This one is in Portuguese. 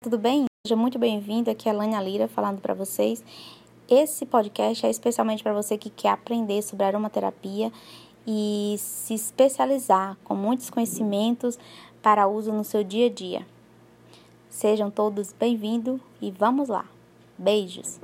tudo bem? Seja muito bem-vindo. Aqui é a Lânia Lira falando para vocês. Esse podcast é especialmente para você que quer aprender sobre aromaterapia e se especializar com muitos conhecimentos para uso no seu dia a dia. Sejam todos bem-vindos e vamos lá. Beijos!